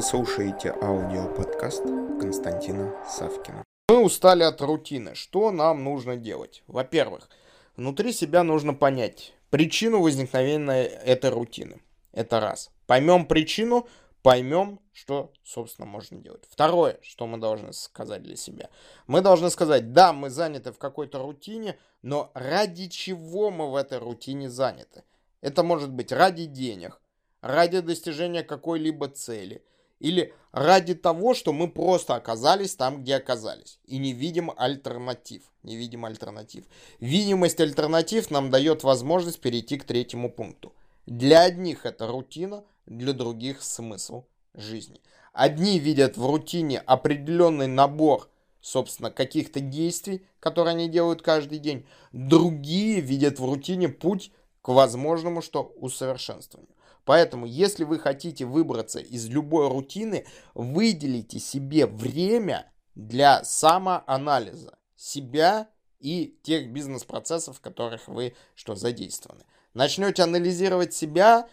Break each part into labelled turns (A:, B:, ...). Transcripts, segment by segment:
A: Вы слушаете аудиоподкаст Константина Савкина.
B: Мы устали от рутины. Что нам нужно делать? Во-первых, внутри себя нужно понять причину возникновения этой рутины. Это раз. Поймем причину, поймем, что, собственно, можно делать. Второе, что мы должны сказать для себя. Мы должны сказать, да, мы заняты в какой-то рутине, но ради чего мы в этой рутине заняты? Это может быть ради денег, ради достижения какой-либо цели или ради того, что мы просто оказались там, где оказались и не видим альтернатив. Не видим альтернатив. Видимость альтернатив нам дает возможность перейти к третьему пункту. Для одних это рутина, для других смысл жизни. Одни видят в рутине определенный набор, собственно, каких-то действий, которые они делают каждый день. Другие видят в рутине путь к возможному что усовершенствованию. Поэтому, если вы хотите выбраться из любой рутины, выделите себе время для самоанализа себя и тех бизнес-процессов, в которых вы что задействованы. Начнете анализировать себя,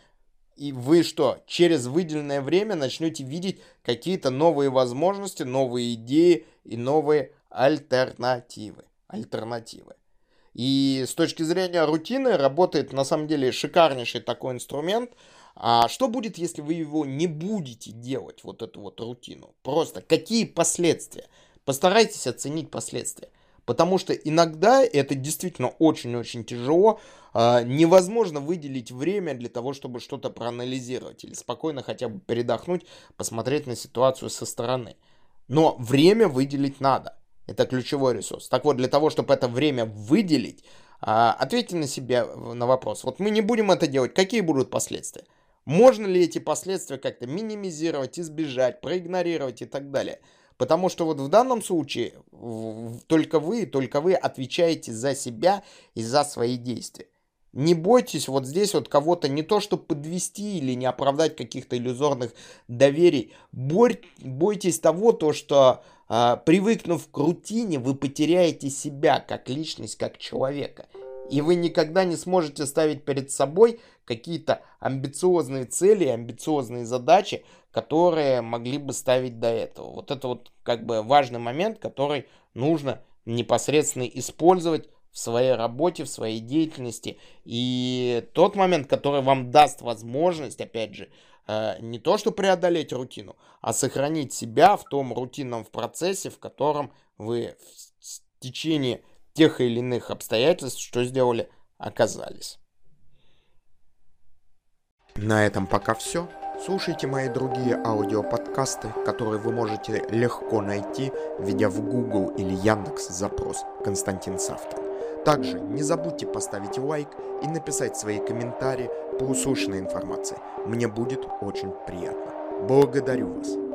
B: и вы что, через выделенное время начнете видеть какие-то новые возможности, новые идеи и новые альтернативы. Альтернативы. И с точки зрения рутины работает на самом деле шикарнейший такой инструмент. А что будет, если вы его не будете делать, вот эту вот рутину? Просто какие последствия? Постарайтесь оценить последствия. Потому что иногда это действительно очень-очень тяжело. А, невозможно выделить время для того, чтобы что-то проанализировать или спокойно хотя бы передохнуть, посмотреть на ситуацию со стороны. Но время выделить надо. Это ключевой ресурс. Так вот, для того, чтобы это время выделить, а, ответьте на себя на вопрос. Вот мы не будем это делать, какие будут последствия? Можно ли эти последствия как-то минимизировать, избежать, проигнорировать и так далее? Потому что вот в данном случае только вы, только вы отвечаете за себя и за свои действия. Не бойтесь вот здесь вот кого-то не то, чтобы подвести или не оправдать каких-то иллюзорных доверий. Борь, бойтесь того, то, что э, привыкнув к рутине, вы потеряете себя как личность, как человека. И вы никогда не сможете ставить перед собой какие-то амбициозные цели, амбициозные задачи, которые могли бы ставить до этого. Вот это вот как бы важный момент, который нужно непосредственно использовать в своей работе, в своей деятельности. И тот момент, который вам даст возможность, опять же, э, не то что преодолеть рутину, а сохранить себя в том рутинном процессе, в котором вы в течение тех или иных обстоятельств, что сделали, оказались.
A: На этом пока все. Слушайте мои другие аудиоподкасты, которые вы можете легко найти, введя в Google или Яндекс запрос «Константин Савкин». Также не забудьте поставить лайк и написать свои комментарии по услышанной информации. Мне будет очень приятно. Благодарю вас.